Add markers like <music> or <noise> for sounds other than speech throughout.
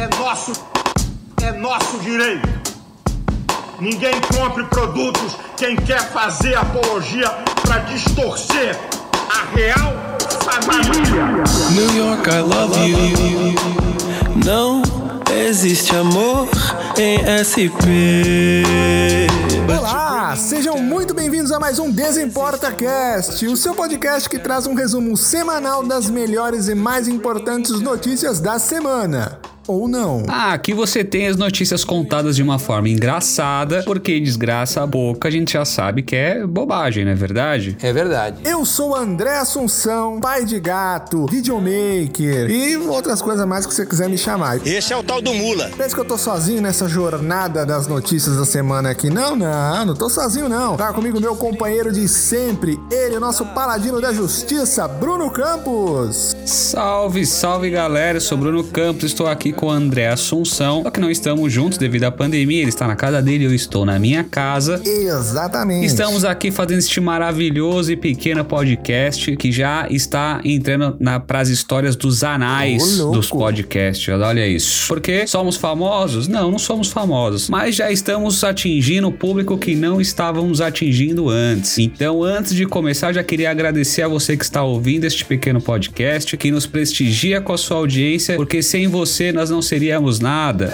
é nosso, é nosso direito. Ninguém compre produtos quem quer fazer apologia para distorcer a real família. New York, I love you. Não existe amor em SP. Olá, sejam muito bem-vindos a mais um Desimporta Cast, o seu podcast que traz um resumo semanal das melhores e mais importantes notícias da semana ou não. Ah, aqui você tem as notícias contadas de uma forma engraçada, porque desgraça a boca a gente já sabe que é bobagem, não é verdade? É verdade. Eu sou André Assunção, pai de gato, videomaker e outras coisas mais que você quiser me chamar. Esse é o tal do Mula. Pensa que eu tô sozinho nessa jornada das notícias da semana aqui? Não, não, não tô sozinho não. Tá comigo meu companheiro de sempre, ele, o nosso paladino da justiça, Bruno Campos. Salve, salve galera, eu sou Bruno Campos, estou aqui com o André Assunção, só que não estamos juntos devido à pandemia, ele está na casa dele, eu estou na minha casa. Exatamente. Estamos aqui fazendo este maravilhoso e pequeno podcast que já está entrando para as histórias dos anais Ô, dos podcasts. Olha isso. Porque somos famosos? Não, não somos famosos. Mas já estamos atingindo o público que não estávamos atingindo antes. Então, antes de começar, já queria agradecer a você que está ouvindo este pequeno podcast, que nos prestigia com a sua audiência, porque sem você nós não seríamos nada.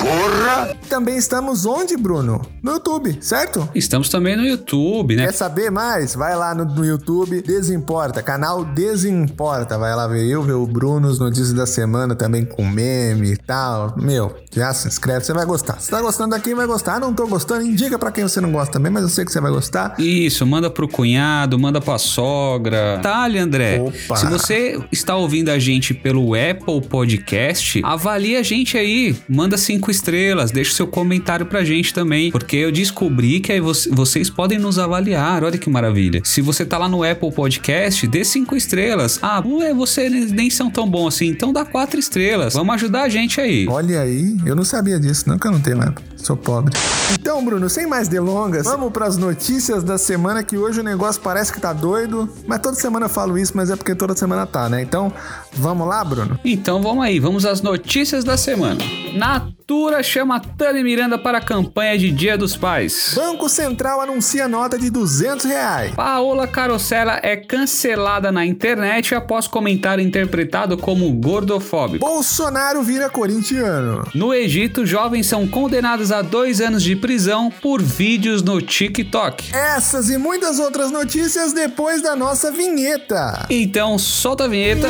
Também estamos onde, Bruno? No YouTube, certo? Estamos também no YouTube, né? Quer saber mais? Vai lá no, no YouTube, Desimporta, canal Desimporta. Vai lá ver eu, ver o Bruno, as notícias da semana também com meme e tal. Meu, já se inscreve, você vai gostar. Se tá gostando daqui, vai gostar. Não tô gostando, indica pra quem você não gosta também, mas eu sei que você vai gostar. Isso, manda pro cunhado, manda pra sogra. Detalhe, André. Opa. Se você está ouvindo a gente pelo Apple Podcast, avalie a gente aí. Manda cinco estrelas, deixa o seu comentário pra gente também. Porque eu descobri que aí vo- vocês podem nos avaliar. Olha que maravilha. Se você tá lá no Apple Podcast, dê cinco estrelas. Ah, ué, vocês nem são tão bons assim, então dá quatro estrelas. Vamos ajudar a gente aí. Olha aí, eu não sabia disso, não que eu não tenho Apple. Sou pobre. Então, Bruno, sem mais delongas, vamos pras notícias da semana que hoje o negócio parece que tá doido. Mas toda semana eu falo isso, mas é porque toda semana tá, né? Então, vamos lá, Bruno? Então vamos aí, vamos às notícias da semana. Natura chama Tami Miranda para a campanha de Dia dos Pais. Banco Central anuncia nota de 200 reais. Paola Carosella é cancelada na internet após comentário interpretado como gordofóbico. Bolsonaro vira corintiano. No Egito, jovens são condenados a dois anos de prisão por vídeos no TikTok. Essas e muitas outras notícias depois da nossa vinheta. Então, solta a vinheta.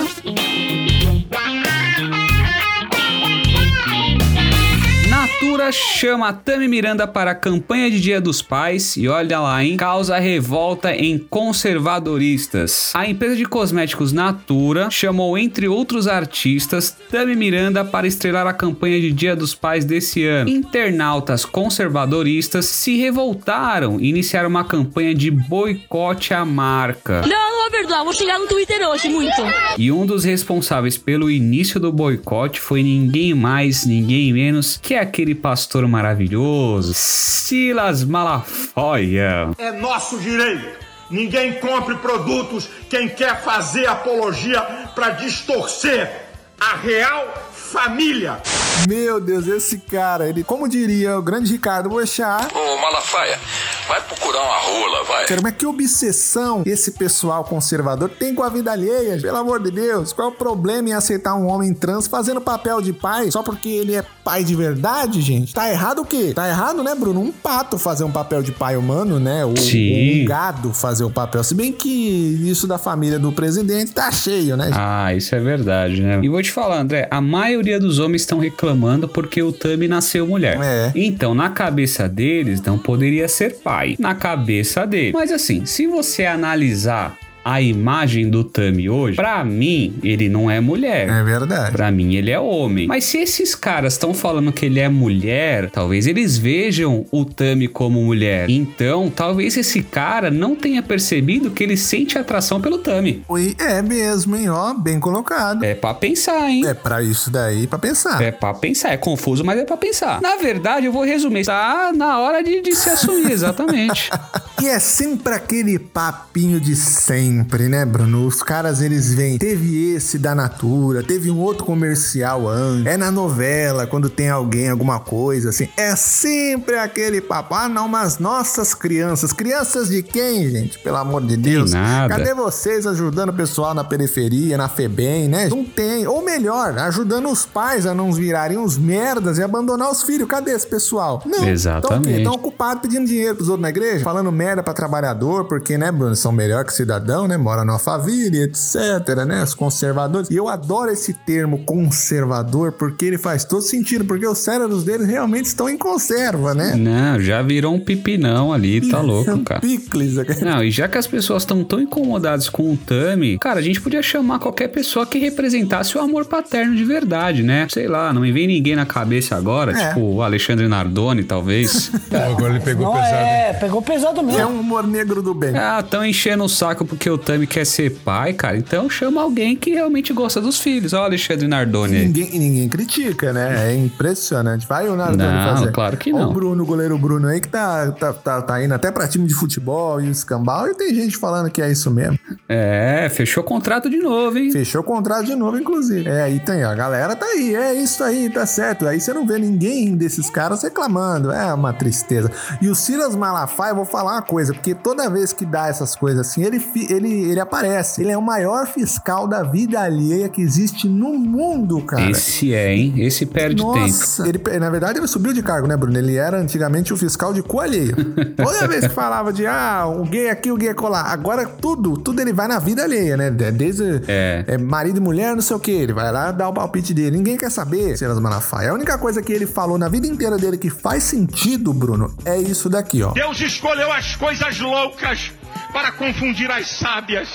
Natura chama Tami Miranda para a campanha de Dia dos Pais e olha lá, hein? Causa revolta em conservadoristas. A empresa de cosméticos Natura chamou, entre outros artistas, Tami Miranda para estrelar a campanha de Dia dos Pais desse ano. Internautas conservadoristas se revoltaram e iniciaram uma campanha de boicote à marca. Não, não é verdade. Vou chegar no Twitter hoje, muito. E um dos responsáveis pelo início do boicote foi ninguém mais, ninguém menos que aquele pastor maravilhoso, Silas Malafoia. É nosso direito. Ninguém compre produtos quem quer fazer apologia para distorcer a real família. Meu Deus, esse cara, ele, como diria o grande Ricardo Boechat, Ô Malafaia, vai procurar uma rola, vai. Cara, mas que obsessão esse pessoal conservador tem com a vida alheia? Pelo amor de Deus, qual é o problema em aceitar um homem trans fazendo papel de pai só porque ele é pai de verdade, gente? Tá errado o quê? Tá errado, né, Bruno? Um pato fazer um papel de pai humano, né? Ou, Sim. um gado fazer o papel. Se bem que isso da família do presidente tá cheio, né? Ah, isso é verdade, né? E vou te falar, André, a maioria dos homens estão reclamando porque o Tami nasceu mulher. É. Então, na cabeça deles, não poderia ser pai. Na cabeça dele. Mas assim, se você analisar a imagem do Tami hoje, pra mim, ele não é mulher. É verdade. Pra mim, ele é homem. Mas se esses caras estão falando que ele é mulher, talvez eles vejam o Tami como mulher. Então, talvez esse cara não tenha percebido que ele sente atração pelo Tami. Oi, É mesmo, hein? Ó, bem colocado. É pra pensar, hein? É pra isso daí, pra pensar. É pra pensar, é confuso, mas é pra pensar. Na verdade, eu vou resumir. Tá na hora de, de se assumir, exatamente. <laughs> E é sempre aquele papinho de sempre, né, Bruno? Os caras, eles vêm. Teve esse da Natura, teve um outro comercial antes. É na novela, quando tem alguém, alguma coisa assim. É sempre aquele papo. Ah, não, mas nossas crianças. Crianças de quem, gente? Pelo amor de Deus. nada. Cadê vocês ajudando o pessoal na periferia, na FEBEM, né? Não tem. Ou melhor, ajudando os pais a não virarem uns merdas e abandonar os filhos. Cadê esse pessoal? Não. Exatamente. Estão ocupados pedindo dinheiro pros outros na igreja, falando merda pra trabalhador, porque, né, Bruno, são melhor que cidadão, né? Mora numa família, etc, né? Os conservadores. E eu adoro esse termo conservador, porque ele faz todo sentido, porque os cérebros deles realmente estão em conserva, né? Não, já virou um pipinão ali, tá louco, cara. Picles. <laughs> Não, e já que as pessoas estão tão incomodadas com o Tami, cara, a gente podia chamar qualquer pessoa que representasse o amor paterno de verdade, né? Sei lá, não me vem ninguém na cabeça agora, É. tipo o Alexandre Nardoni, talvez. <laughs> Pô, agora ele pegou Não, pesado. é, pegou pesado mesmo. É um humor negro do bem. ah, tão enchendo o saco porque o Tami quer ser pai, cara. Então chama alguém que realmente gosta dos filhos. Ó, o Alexandre Nardoni. Ninguém, e ninguém critica, né? É impressionante. Vai o Nardoni Não, fazer. claro que não. o Bruno, o goleiro Bruno aí, que tá, tá, tá, tá indo até pra time de futebol e escambau. E tem gente falando que é isso mesmo. É, fechou contrato de novo, hein? Fechou o contrato de novo, inclusive. É, aí tem, ó, a galera tá aí, é isso aí, tá certo. Aí você não vê ninguém desses caras reclamando, é uma tristeza. E o Silas Malafaia, eu vou falar uma coisa, porque toda vez que dá essas coisas assim, ele, ele, ele aparece. Ele é o maior fiscal da vida alheia que existe no mundo, cara. Esse é, hein? Esse perde tempo. Nossa, ele, na verdade ele subiu de cargo, né, Bruno? Ele era antigamente o fiscal de cu alheio. <laughs> Toda vez que falava de, ah, o gay aqui, o gay colar. Agora tudo, tudo ele vai na vida alheia, né? Desde É. é, marido e mulher, não sei o que. Ele vai lá dar o palpite dele. Ninguém quer saber, Silas Malafaia. A única coisa que ele falou na vida inteira dele que faz sentido, Bruno, é isso daqui, ó. Deus escolheu as coisas loucas para confundir as sábias.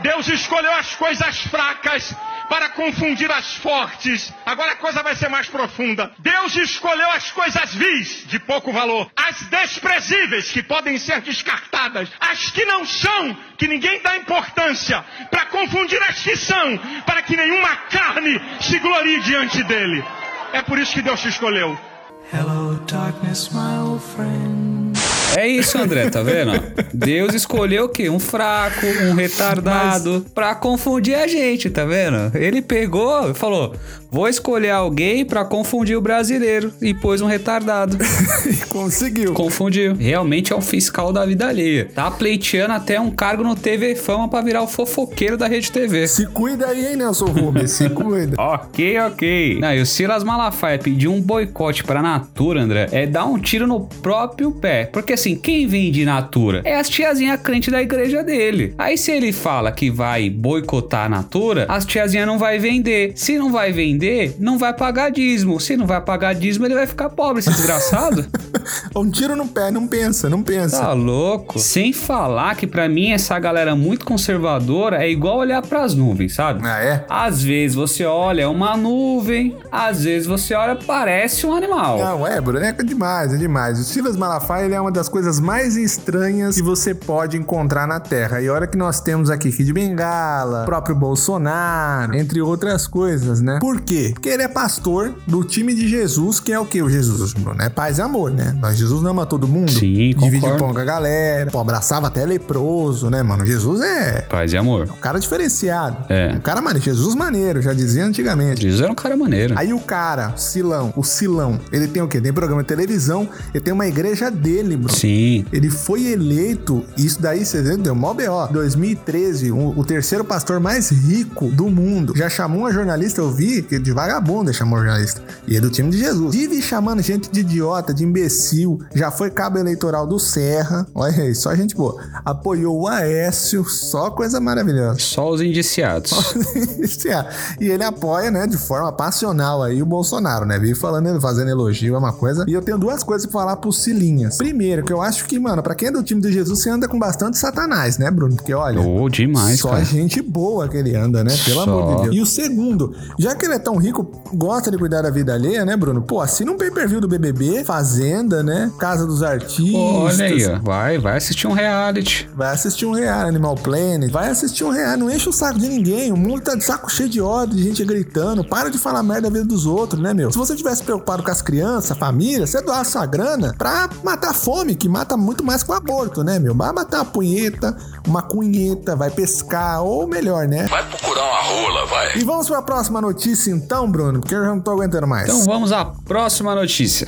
Deus escolheu as coisas fracas para confundir as fortes. Agora a coisa vai ser mais profunda. Deus escolheu as coisas vis, de pouco valor, as desprezíveis, que podem ser descartadas, as que não são, que ninguém dá importância, para confundir as que são, para que nenhuma carne se glorie diante dele. É por isso que Deus te escolheu. Hello, darkness, my old friend. É isso, André, tá vendo? Deus escolheu o quê? Um fraco, um retardado, pra confundir a gente, tá vendo? Ele pegou e falou: vou escolher alguém pra confundir o brasileiro. E pôs um retardado. <laughs> Conseguiu. Confundiu. Realmente é um fiscal da vida alheia. Tá pleiteando até um cargo no TV Fama pra virar o fofoqueiro da Rede TV. Se cuida aí, hein, Nelson Rubens? Se cuida. <laughs> Ok, ok. Não, e o Silas Malafaia pedir um boicote pra Natura, André, é dar um tiro no próprio pé. Porque assim, quem vende Natura é as tiazinhas crente da igreja dele. Aí se ele fala que vai boicotar a Natura, as tiazinhas não vai vender. Se não vai vender, não vai pagar dízimo. Se não vai pagar dízimo, ele vai ficar pobre, esse desgraçado. <laughs> Um tiro no pé, não pensa, não pensa. Tá louco? Sem falar que pra mim essa galera muito conservadora é igual olhar pras nuvens, sabe? Ah, é? Às vezes você olha uma nuvem, às vezes você olha parece um animal. Não, é, Bruno, é demais, é demais. O Silas Malafaia ele é uma das coisas mais estranhas que você pode encontrar na Terra. E olha que nós temos aqui Kid Bengala, próprio Bolsonaro, entre outras coisas, né? Por quê? Porque ele é pastor do time de Jesus, que é o que o Jesus, Bruno? É paz e amor, né? Nós, Jesus ama todo mundo. Sim, Divide concordo. pão com a galera. Pô, abraçava até leproso, né, mano? Jesus é Paz e amor. um cara diferenciado. É. Um cara maneiro. Jesus maneiro, já dizia antigamente. Jesus era um cara maneiro. Aí o cara, Silão, o Silão, ele tem o quê? Tem programa de televisão, ele tem uma igreja dele, bro. Sim. Ele foi eleito, isso daí, você vê, deu mó B.O. 2013, o, o terceiro pastor mais rico do mundo. Já chamou uma jornalista, eu vi, que de vagabundo ele chamou jornalista. E é do time de Jesus. Vive chamando gente de idiota, de imbecil. Já foi cabo eleitoral do Serra. Olha aí, só gente boa. Apoiou o Aécio, só coisa maravilhosa. Só os indiciados. e ele apoia, né, de forma passional aí o Bolsonaro, né? Vive falando, fazendo elogio, é uma coisa. E eu tenho duas coisas pra falar pro Silinhas. Primeiro, que eu acho que, mano, pra quem é do time de Jesus, você anda com bastante satanás, né, Bruno? Porque, olha. Oh, demais, Só cara. gente boa que ele anda, né? Pelo Só. amor de Deus. E o segundo, já que ele é tão rico, gosta de cuidar da vida alheia, né, Bruno? Pô, assina um pay-per-view do BBB, Fazenda, né? Casa dos Artistas. Olha aí, ó. Vai, vai assistir um reality. Vai assistir um real, Animal Planet. Vai assistir um real. Não enche o saco de ninguém. O mundo tá de saco cheio de ódio, de gente gritando. Para de falar merda da vida dos outros, né, meu? Se você tivesse preocupado com as crianças, a família, você doasse sua grana pra matar a fome, que mata muito mais que o aborto, né, meu? Vai matar uma punheta, uma cunheta, vai pescar, ou melhor, né? Vai procurar uma rola, vai. E vamos pra próxima notícia então, Bruno, porque eu já não tô aguentando mais. Então vamos à próxima notícia.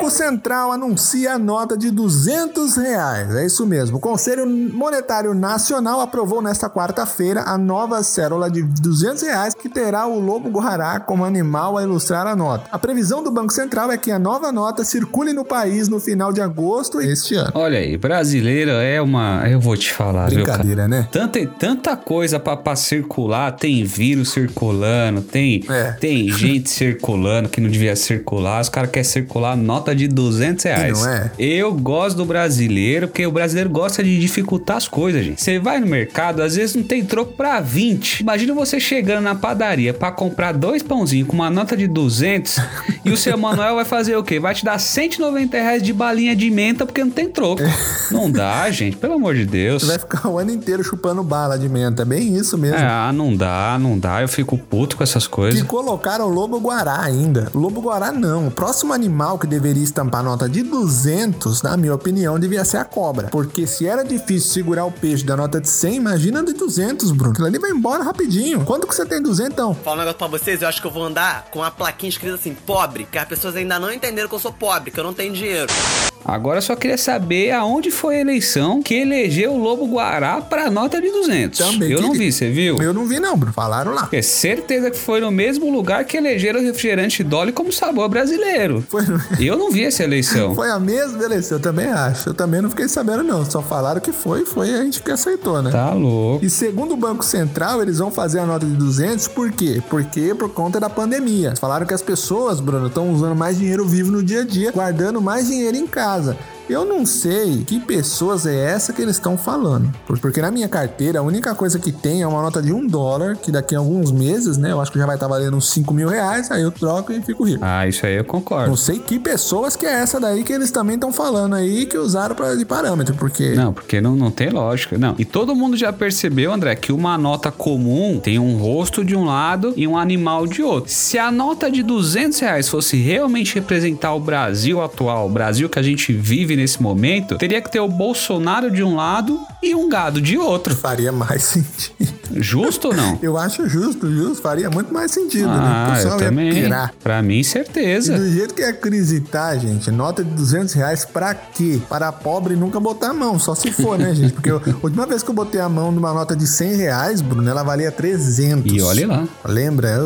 Banco Central anuncia a nota de 200 reais. É isso mesmo. O Conselho Monetário Nacional aprovou nesta quarta-feira a nova cédula de 200 reais que terá o lobo guará como animal a ilustrar a nota. A previsão do Banco Central é que a nova nota circule no país no final de agosto este ano. Olha aí, brasileiro é uma. Eu vou te falar? Brincadeira, né? Tanta, tanta coisa pra, pra circular, tem vírus circulando, tem, É. tem gente circulando que não devia circular, os caras querem circular nota de 200 reais. não é? Eu gosto do brasileiro, porque o brasileiro gosta de dificultar as coisas, gente. Você vai no mercado, às vezes não tem troco pra 20. Imagina você chegando na padaria pra comprar dois pãozinhos com uma nota de 200 <laughs> e o seu Manuel vai fazer o quê? Vai te dar 190 reais de balinha de menta porque não tem troco. <laughs> Não dá, gente, pelo amor de Deus. Você vai ficar o ano inteiro chupando bala de menta. É bem isso mesmo. Ah, não dá, não dá. Eu fico puto com essas coisas. colocaram o lobo guará ainda. Lobo guará não. O próximo animal que deveria estampar nota de 200, na minha opinião, devia ser a cobra. Porque se era difícil segurar o peixe da nota de 100, imagina de 200, Bruno. Aquilo ali vai embora rapidinho. Quanto que você tem 200, então? Falar um negócio pra vocês, eu acho que eu vou andar com uma plaquinha escrita assim, pobre, que as pessoas ainda não entenderam que eu sou pobre, que eu não tenho dinheiro. Agora eu só queria saber aonde foi a eleição que elegeu o Lobo Guará pra nota de 200. Também eu não vi, você viu? Eu não vi, não, Bruno. Falaram lá. É certeza que foi no mesmo lugar que elegeram o refrigerante Dolly como sabor brasileiro. Foi, Eu não vi essa eleição. <laughs> foi a mesma eleição, eu também acho. Eu também não fiquei sabendo, não. Só falaram que foi, foi a gente que aceitou, né? Tá louco. E segundo o Banco Central, eles vão fazer a nota de 200, por quê? Porque por conta da pandemia. Falaram que as pessoas, Bruno, estão usando mais dinheiro vivo no dia a dia, guardando mais dinheiro em casa casa. Eu não sei que pessoas é essa que eles estão falando. Por- Porque na minha carteira, a única coisa que tem é uma nota de um dólar, que daqui a alguns meses, né? Eu acho que já vai estar valendo uns 5 mil reais, aí eu troco e fico rico. Ah, isso aí eu Não concordo. sei que pessoas que é essa daí que eles também estão falando aí que usaram pra, de parâmetro, porque Não, porque não, não tem lógica. Não. E todo mundo já percebeu, André, que uma nota comum tem um rosto de um lado e um animal de outro. Se a nota de 200 reais fosse realmente representar o Brasil atual, o Brasil que a gente vive nesse momento, teria que ter o Bolsonaro de um lado e um gado de outro. faria mais <laughs> sentido. Justo ou não? Eu acho justo, justo. Faria muito mais sentido, né? O Ah, eu pessoal ia também. pirar. Pra mim, E certeza. do jeito que a crise tá, gente, nota de 200 reais pra quê? Para pobre nunca botar a mão, só se for, né, gente? Porque eu- a última vez que eu botei a mão numa nota de 100 reais, Bruno, ela valia 300. E olhe lá. Lembra?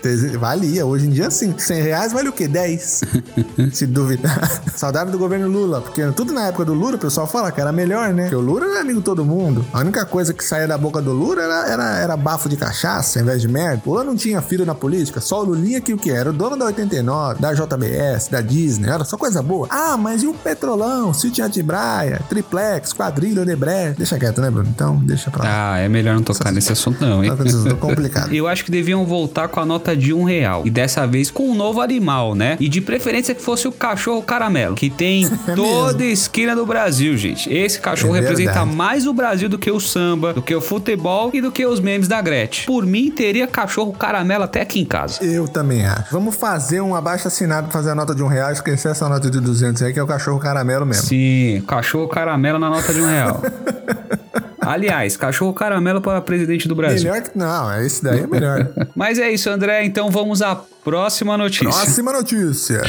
300 valia. Hoje em dia, sim. 100 reais vale o quê? 10. <laughs> se duvidar. Saudade do governo Lula, porque tudo na época do Lula, o pessoal fala que era melhor, né? Porque o Lula era amigo de todo mundo. A única coisa que saía da boca do Lula era, era, era bafo de cachaça, ao invés de merda. O Lula não tinha filho na política, só o Lulinha que o que era? O dono da 89, da JBS, da Disney, era só coisa boa. Ah, mas e o Petrolão, Sítio Atibraia, Triplex, Quadrilha, Odebrecht? Deixa quieto, né, Bruno? Então, deixa pra lá. Ah, é melhor não tocar nesse assunto, não, hein? Tá complicado. <laughs> Eu acho que deviam voltar com a nota de um real. E dessa vez com um novo animal, né? E de preferência que fosse o cachorro caramelo, que tem <laughs> toda esquina do Brasil, gente. Esse cachorro É representa mais o Brasil do que o samba, do que o futebol e do que os memes da Gretchen. Por mim, teria cachorro caramelo até aqui em casa. Eu também acho. Vamos fazer um abaixo assinado pra fazer a nota de um real. Esquecer essa nota de 200 aí, que é o cachorro caramelo mesmo. Sim, cachorro caramelo na nota de um real. <laughs> Aliás, cachorro caramelo para presidente do Brasil. Melhor que. Não, esse daí é melhor. <laughs> Mas é isso, André. Então vamos à próxima notícia. Próxima notícia.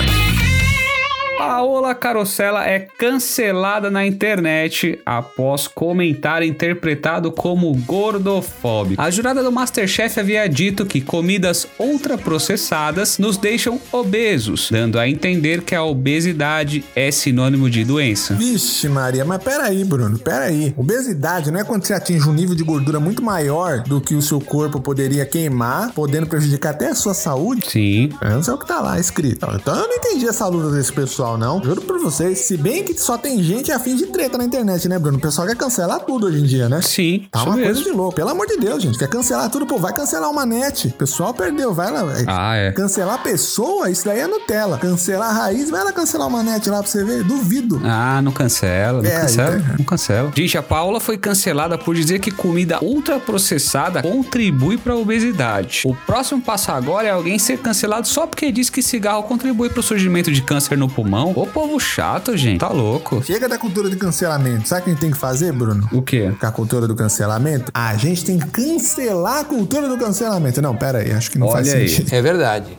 Paola Carosella é cancelada na internet após comentário interpretado como gordofóbico. A jurada do Masterchef havia dito que comidas ultraprocessadas nos deixam obesos, dando a entender que a obesidade é sinônimo de doença. Vixe, Maria, mas peraí, Bruno, peraí. Obesidade não é quando você atinge um nível de gordura muito maior do que o seu corpo poderia queimar, podendo prejudicar até a sua saúde? Sim. Eu não sei o que tá lá escrito. Então eu não entendi essa luta desse pessoal, não. Juro pra vocês. Se bem que só tem gente afim de treta na internet, né, Bruno? O pessoal quer cancelar tudo hoje em dia, né? Sim, Tá uma coisa mesmo. de louco. Pelo amor de Deus, gente. Quer cancelar tudo, pô. Vai cancelar uma net. O pessoal perdeu, vai lá. Ah, é. Cancelar pessoa, isso daí é Nutella. Cancelar a raiz, vai lá cancelar uma net lá pra você ver. Duvido. Ah, não cancela, não É, cancela, então- não cancela. Gente, a Paola foi cancelada por dizer que comida ultraprocessada contribui para a obesidade. O próximo passo agora é alguém ser cancelado só porque diz que cigarro contribui para o surgimento de câncer no pulmão, mão. Ô povo chato, gente. Tá louco. Chega da cultura de cancelamento. Sabe o que a gente tem que fazer, Bruno? O quê? Com a cultura do cancelamento? A gente tem que cancelar a cultura do cancelamento. Não, pera aí, acho que não faz Olha aí. sentido. É verdade.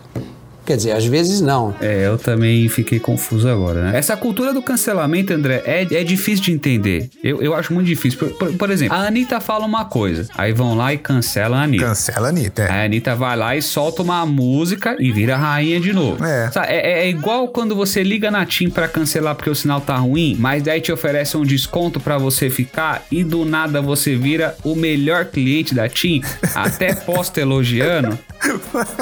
Quer dizer, às vezes não. É, eu também fiquei confuso agora, né? Essa cultura do cancelamento, André, é, é difícil de entender. Eu, eu acho muito difícil. Por, por- por exemplo, a Anitta fala uma coisa, aí vão lá e cancelam a Anitta. Cancela a Anitta, é. A Anitta vai lá e solta uma música e vira rainha de novo. É. Sabe, é, é igual quando você liga na TIM pra cancelar porque o sinal tá ruim, mas daí te oferece um desconto pra você ficar e do nada você vira o melhor cliente da TIM, até <laughs> posta elogiando.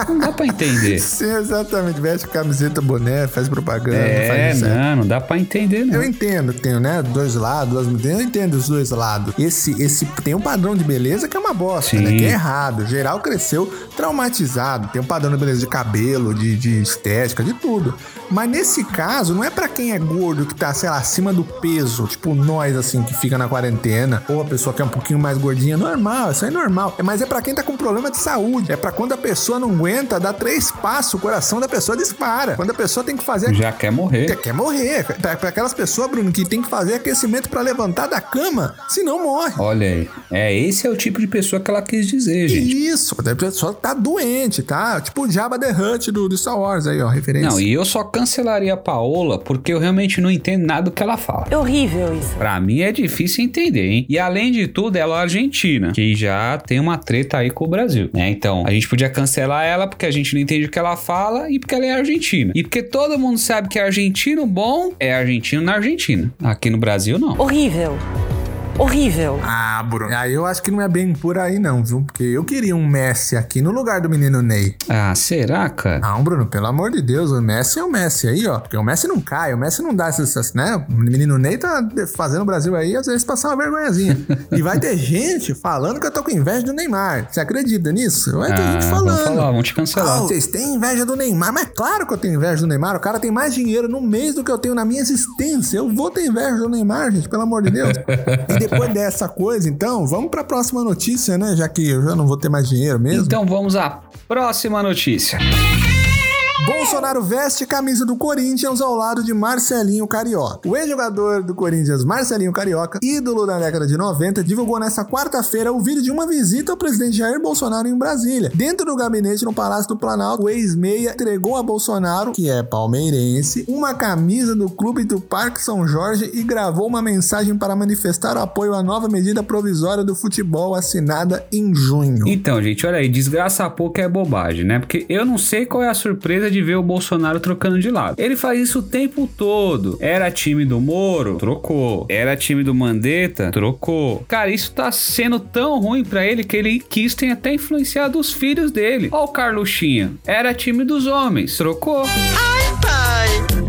Não dá pra entender. Sim, exatamente. Veste camiseta, boné, faz propaganda, É, faz não, não dá pra entender, não. Eu entendo, tem, né? Dois lados, eu entendo os dois lados. Esse, esse tem um padrão de beleza que é uma bosta, Sim. né? Que é errado. Geral cresceu traumatizado. Tem um padrão de beleza de cabelo, de, de estética, de tudo. Mas nesse caso, não é pra quem é gordo, que tá, sei lá, acima do peso, tipo nós, assim, que fica na quarentena, ou a pessoa que é um pouquinho mais gordinha, normal, isso é normal. É, Mas é pra quem tá com problema de saúde. É pra quando a pessoa não aguenta, dá três passos, o coração da pessoa dispara. Quando a pessoa tem que fazer Já quer morrer. quer, quer morrer. Pra aquelas pessoas, Bruno, que tem que fazer aquecimento pra levantar da cama, senão morre. Olha aí. É, esse é o tipo de pessoa que ela quis dizer, gente. Isso, a pessoa tá doente, tá? Tipo o Jabba the Hutt do, do Star Wars aí, ó, referência. Não, e eu só cancelaria a Paola porque eu realmente não entendo nada do que ela fala. É horrível isso. Pra mim é difícil entender, hein? E além de tudo, ela é argentina, que já tem uma treta aí com o Brasil, né? Então, a gente podia cancelar ela porque a gente não entende o que ela fala e porque ela é argentina. E porque todo mundo sabe que argentino bom é argentino na Argentina. Aqui no Brasil, não. Horrível. Horrível. Ah, Bruno. Aí eu acho que não é bem por aí, não, viu? Porque eu queria um Messi aqui no lugar do menino Ney. Ah, será, cara? Não, Bruno, pelo amor de Deus, o Messi é o Messi aí, ó. Porque o Messi não cai, o Messi não dá essas, essas, né? O menino Ney tá fazendo o Brasil aí, às vezes, passar uma vergonhazinha. e vai ter <laughs> gente falando que eu tô com inveja do Neymar. Você acredita nisso? Vai ter Ah, gente vamos falando. falar, vamos te cancelar. Ah, vocês têm inveja do Neymar, mas claro que eu tenho inveja do Neymar. O cara tem mais dinheiro no mês do que eu tenho na minha existência. Eu vou ter inveja do Neymar, gente, pelo amor de Deus. <laughs> e depois dessa coisa, então, vamos pra próxima notícia, né? Já que eu já não vou ter mais dinheiro mesmo. Então vamos à próxima notícia. Bolsonaro veste camisa do Corinthians ao lado de Marcelinho Carioca. O ex-jogador do Corinthians, Marcelinho Carioca, ídolo da década de 90, divulgou nesta quarta-feira o vídeo de uma visita ao presidente Jair Bolsonaro em Brasília. Dentro do gabinete no Palácio do Planalto, o ex-meia entregou a Bolsonaro, que é palmeirense, uma camisa do clube do Parque São Jorge e gravou uma mensagem para manifestar o apoio à nova medida provisória do futebol assinada em junho. Então, gente, olha aí, desgraça pouco é bobagem, né? Porque eu não sei qual é a surpresa de ver o Bolsonaro trocando de lado. Ele faz isso o tempo todo. Era time do Moro? Trocou. Era time do Mandetta? Trocou. Cara, isso tá sendo tão ruim pra ele que ele quis ter até influenciado os filhos dele. Ó o Carluxinha. Era time dos homens. Trocou. Ai, pai, para!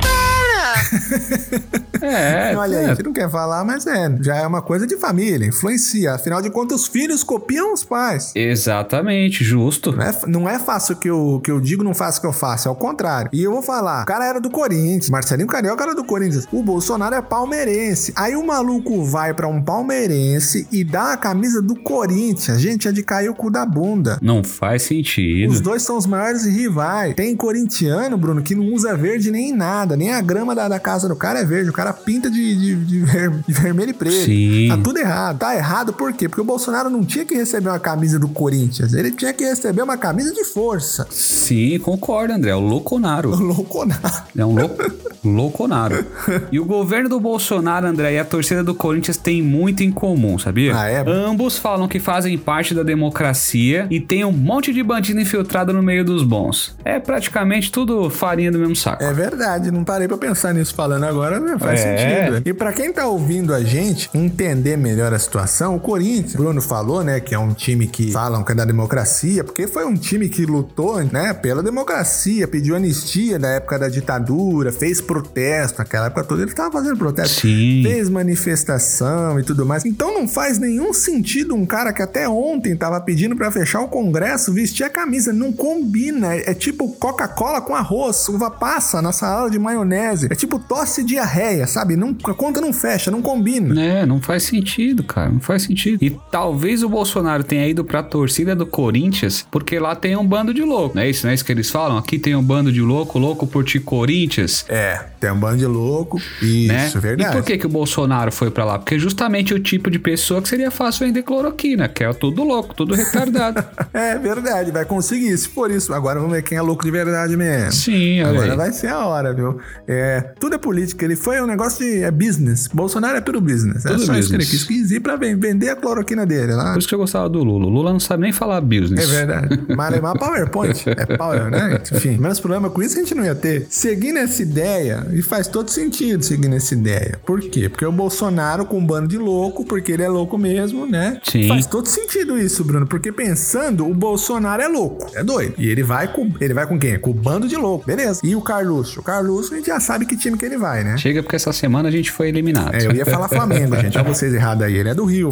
<laughs> É, Olha aí, é. você não quer falar, mas é, já é uma coisa de família, influencia. Afinal de contas, os filhos copiam os pais. Exatamente, justo. Não é, não é fácil que eu, que eu digo, não faço o que eu faço, é o contrário. E eu vou falar, o cara era do Corinthians, Marcelinho Carioca era do Corinthians, o Bolsonaro é palmeirense. Aí o maluco vai pra um palmeirense e dá a camisa do Corinthians. Gente, é de cair o cu da bunda. Não faz sentido. Os dois são os maiores rivais. Tem corintiano, Bruno, que não usa verde nem nada. Nem a grama da, da casa do cara é verde. O cara pinta de, de, de ver- de vermelho e preto. Sim. Tá tudo errado. Tá errado por quê? Porque o Bolsonaro não tinha que receber uma camisa do Corinthians. Ele tinha que receber uma camisa de força. Sim, concordo, André. O Louconaro. O <laughs> Louconaro. É um louco, louconaro. E o governo do Bolsonaro, André, e a torcida do Corinthians têm muito em comum, sabia? Ah, é? Ambos falam que fazem parte da democracia e tem um monte de bandido infiltrado no meio dos bons. É praticamente tudo farinha do mesmo saco. É verdade, não parei pra pensar nisso falando agora, né? faz É. sentido. E pra quem tá ouvindo a gente entender melhor a situação, o Corinthians, o Bruno falou, né, que é um time que falam que é da democracia, porque foi um time que lutou, né, pela democracia, pediu anistia na época da ditadura, fez protesto, naquela época toda ele tava fazendo protesto. Sim. Fez manifestação e tudo mais. Então não faz nenhum sentido um cara que até ontem tava pedindo pra fechar o Congresso vestir a camisa. Não combina. É tipo Coca-Cola com arroz, uva passa na salada de maionese. É tipo tosse e diarreia. sabe? Não, a conta não fecha, não combina. É, não faz sentido, cara. Não faz sentido. E talvez o Bolsonaro tenha ido pra torcida do Corinthians, porque lá tem um bando de louco. Não é isso, não é isso que eles falam? Aqui tem um bando de louco, louco por ti Corinthians. É, tem um bando de louco. Isso, Né? é verdade. E por que, que o Bolsonaro foi pra lá? Porque é justamente o tipo de pessoa que seria fácil vender cloroquina, que é tudo louco, tudo retardado. <laughs> É verdade, vai conseguir. Se for isso, agora vamos ver quem é louco de verdade mesmo. Sim, Agora vai ser a hora, viu? É, tudo é política. Ele foi um negócio de é business. Bolsonaro é puro business. é Tudo só isso que ele business. quis. Quis ir pra ven- vender a cloroquina dele lá. Por isso que eu gostava do Lula. O Lula não sabe nem falar business. É verdade. Malemar PowerPoint. É Power, né? Enfim, menos problema com isso a gente não ia ter. Seguindo essa ideia, e faz todo sentido seguindo essa ideia. Por quê? Porque o Bolsonaro com um bando de louco, porque ele é louco mesmo, né? Sim. Faz todo sentido isso, Bruno. Porque pensando, o Bolsonaro é louco. É doido. E ele vai com. Ele vai com quem? Com o bando de louco. Beleza. E o Carluxo? O Carluxo, a gente já sabe que time que ele vai, né? Chega porque essa semana a gente foi eliminado. É, eu ia falar Flamengo, <laughs> gente. Olha vocês errados aí. Ele é do Rio.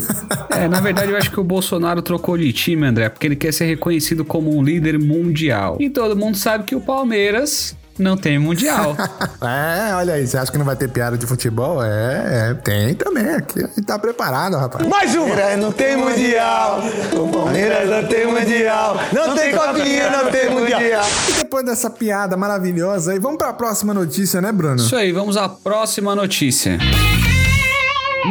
É, na verdade eu acho que o Bolsonaro trocou de time, André, porque ele quer ser reconhecido como um líder mundial. E todo mundo sabe que o Palmeiras não tem mundial. <laughs> É, olha aí, você acha que não vai ter piada de futebol? É, é, tem também. Aqui a gente tá preparado, rapaz. Mais uma! Palmeiras não tem mundial. O Palmeiras não tem mundial. Não, tem copinha, não tem mundial. E depois dessa piada maravilhosa aí, vamos pra próxima notícia, né, Bruno? Isso aí, vamos à próxima notícia.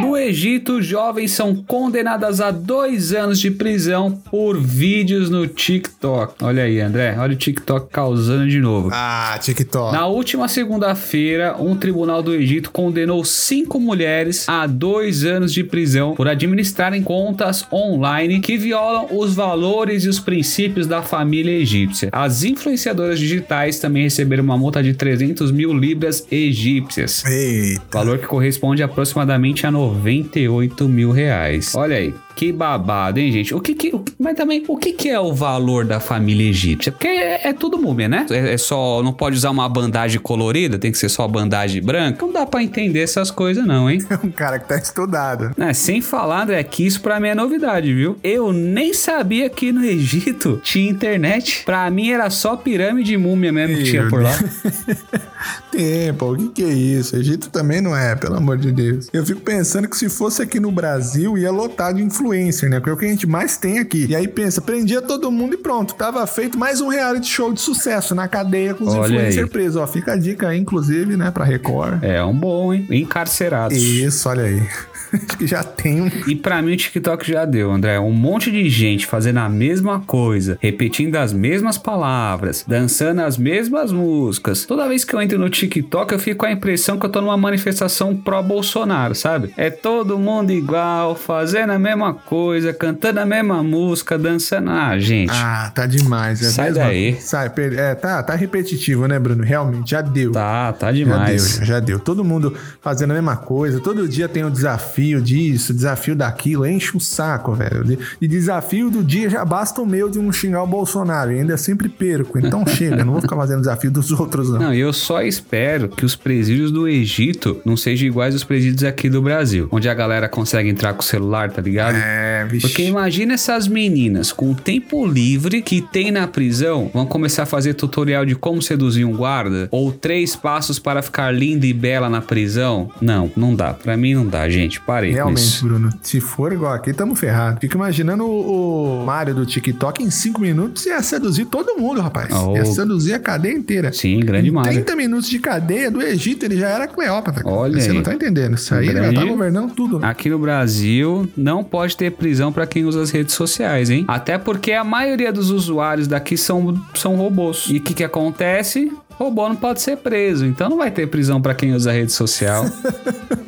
No Egito, jovens são condenadas a dois anos de prisão por vídeos no TikTok. Olha aí, André, olha o TikTok causando de novo. Ah, TikTok. Na última segunda-feira, um tribunal do Egito condenou cinco mulheres a dois anos de prisão por administrarem contas online que violam os valores e os princípios da família egípcia. As influenciadoras digitais também receberam uma multa de 300 mil libras egípcias. Eita. Valor que corresponde aproximadamente a 98 mil reais. Olha aí. Que babado, hein, gente? O que que, mas também, o que que é o valor da família egípcia? Porque é, é tudo múmia, né? É, é só, não pode usar uma bandagem colorida, tem que ser só bandagem branca. Não dá pra entender essas coisas não, hein? <laughs> É um cara que tá estudado. É, sem falar, André, que isso pra mim é novidade, viu? Eu nem sabia que no Egito tinha internet. Pra mim era só pirâmide múmia mesmo que tinha por lá. <laughs> Tempo, o que que é isso? Egito também não é, pelo amor de Deus. Eu fico pensando que se fosse aqui no Brasil, ia lotar de influencer, né? Porque é o que a gente mais tem aqui. E aí pensa, prendia todo mundo e pronto. Tava feito mais um reality show de sucesso na cadeia com os Olha influencers presos. Ó, fica a dica aí, inclusive, né, pra Record. É um bom, hein? Encarcerados. Isso, olha aí. Que <laughs> já tem. E pra mim o TikTok já deu, André. Um monte de gente fazendo a mesma coisa, repetindo as mesmas palavras, dançando as mesmas músicas. Toda vez que eu entro no TikTok, eu fico com a impressão que eu tô numa manifestação pró-Bolsonaro, sabe? É todo mundo igual, fazendo a mesma coisa, cantando a mesma música, dançando. Ah, gente. Ah, tá demais. É Sai mesmo? daí. Sai, per- é, tá, tá repetitivo, né, Bruno? Realmente, já deu. Tá, tá Já deu, demais. já, já deu. Todo mundo fazendo a mesma coisa. Todo dia tem um desafio disso, desafio daquilo. Enche o saco, velho. De desafio do dia já basta o meu de não xingar o Bolsonaro. E ainda sempre perco. Então <laughs> chega, não vou ficar fazendo desafio dos outros, não. Não, e eu só espero que os presídios do Egito não sejam iguais aos presídios aqui do Brasil, onde a galera consegue entrar com o celular, tá ligado? É, vixe. Porque imagina essas meninas com o tempo livre que tem na prisão vão começar a fazer tutorial de como seduzir um guarda ou três passos para ficar linda e bela na prisão. Não, não dá. Pra mim não dá, gente. Parei Realmente, isso. Bruno, se for igual aqui, tamo ferrado. Fico imaginando o, o Mário do TikTok em 5 minutos ia seduzir todo mundo, rapaz. Oh. Ia seduzir a cadeia inteira. Sim, grande Em Mário. 30 minutos de cadeia do Egito, ele já era Cleópatra. Olha Você aí. não tá entendendo. Isso aí ele já Grande. tá governando tudo. né? Aqui no Brasil não pode ter prisão pra quem usa as redes sociais, hein? Até porque a maioria dos usuários daqui são, são robôs. E o que, que acontece? Robô não pode ser preso, então não vai ter prisão pra quem usa a rede social. <laughs>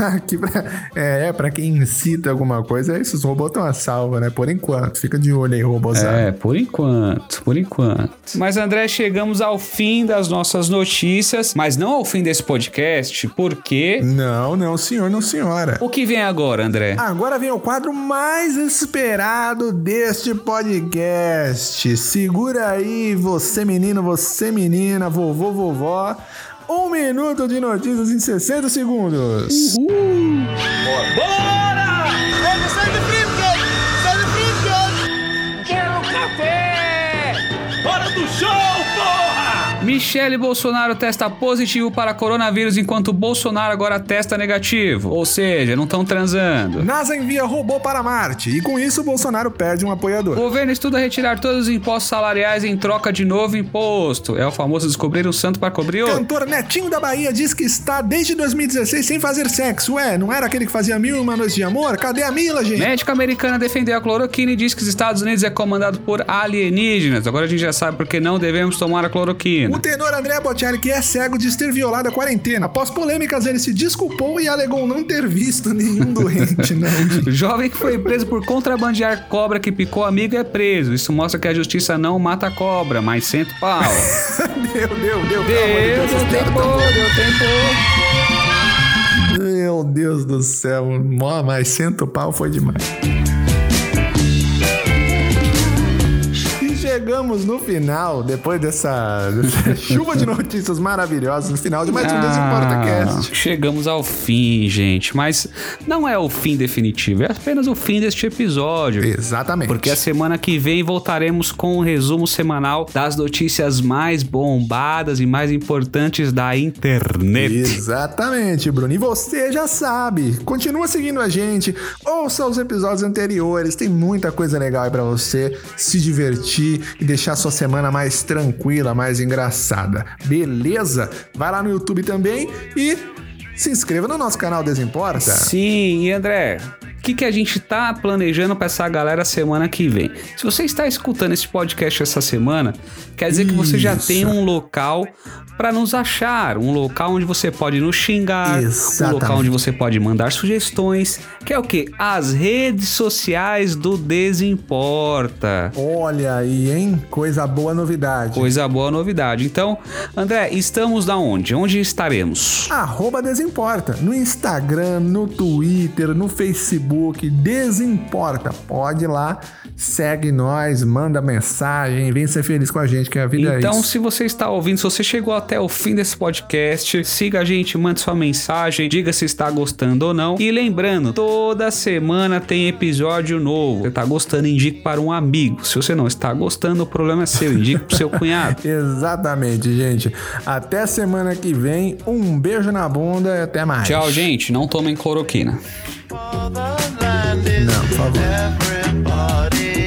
Aqui pra, é, é, pra quem incita alguma coisa, esses robôs estão a salva, né? Por enquanto. Fica de olho aí, robôzado. É, por enquanto, por enquanto. Mas André, chegamos ao fim das nossas notícias, mas não ao fim desse podcast, porque Não, não, senhor, não, senhora. o que vem agora, André? Agora vem o quadro mais esperado deste podcast. Segura aí, você menino, você menina, vovô, vovó. Um minuto de notícias em 60 segundos. Hora do show, Michele Bolsonaro testa positivo para coronavírus enquanto Bolsonaro agora testa negativo. Ou seja, não estão transando. NASA envia robô para Marte e com isso Bolsonaro perde um apoiador. O governo estuda retirar todos os impostos salariais em troca de novo imposto. É o famoso descobrir um santo para cobrir outro. Cantor Netinho da Bahia diz que está desde 2016 sem fazer sexo. Ué, não era aquele que fazia mil e uma noites de amor? Cadê a Mila, gente? Médica americana defendeu a cloroquina e diz que os Estados Unidos é comandado por alienígenas. Agora a gente já sabe porque não devemos tomar a cloroquina. O tenor André Bocelli, que é cego, diz ter violado a quarentena. Após polêmicas, ele se desculpou e alegou não ter visto nenhum doente, não. <laughs> O jovem que foi preso por contrabandear cobra que picou amigo é preso. Isso mostra que a justiça não mata a cobra, mas senta o pau. <laughs> deu, deu, deu. Deu, deu tempo, deu tempo. Meu Deus do céu, mas senta o pau foi demais. Chegamos no final, depois dessa, dessa <laughs> chuva de notícias maravilhosas, no final de mais um Desimporta Cast. Chegamos ao fim, gente. Mas não é o fim definitivo, é apenas o fim deste episódio. Exatamente. Porque a semana que vem voltaremos com um resumo semanal das notícias mais bombadas e mais importantes da internet. Exatamente, Bruno. E você já sabe. Continua seguindo a gente. Ouça os episódios anteriores. Tem muita coisa legal aí pra você se divertir e deixar sua semana mais tranquila, mais engraçada. Beleza? Vai lá no YouTube também e se inscreva no nosso canal Desimporta. Sim, e André, que, que a gente tá planejando pra essa galera semana que vem? Se você está escutando esse podcast essa semana, quer dizer que você já Isso. tem um local para nos achar, um local onde você pode nos xingar, um Exatamente. local onde você pode mandar sugestões, que é o quê? As redes sociais do Desimporta. Olha aí, hein? Coisa boa novidade. Coisa boa novidade. Então, André, estamos da onde? Onde estaremos? Arroba Desimporta. No Instagram, no Twitter, no Facebook. Desimporta. Pode ir lá, segue nós, manda mensagem, vem ser feliz com a gente, que a vida é Então, isso. se você está ouvindo, se você chegou até o fim desse podcast, siga a gente, mande sua mensagem, diga se está gostando ou não. E lembrando, toda semana tem episódio novo. Você está gostando, indique para um amigo. Se você não está gostando, o problema é seu, indique para seu <laughs> cunhado. Exatamente, gente. Até semana que vem. Um beijo na bunda e até mais. Tchau, gente. Não tomem cloroquina. No, por.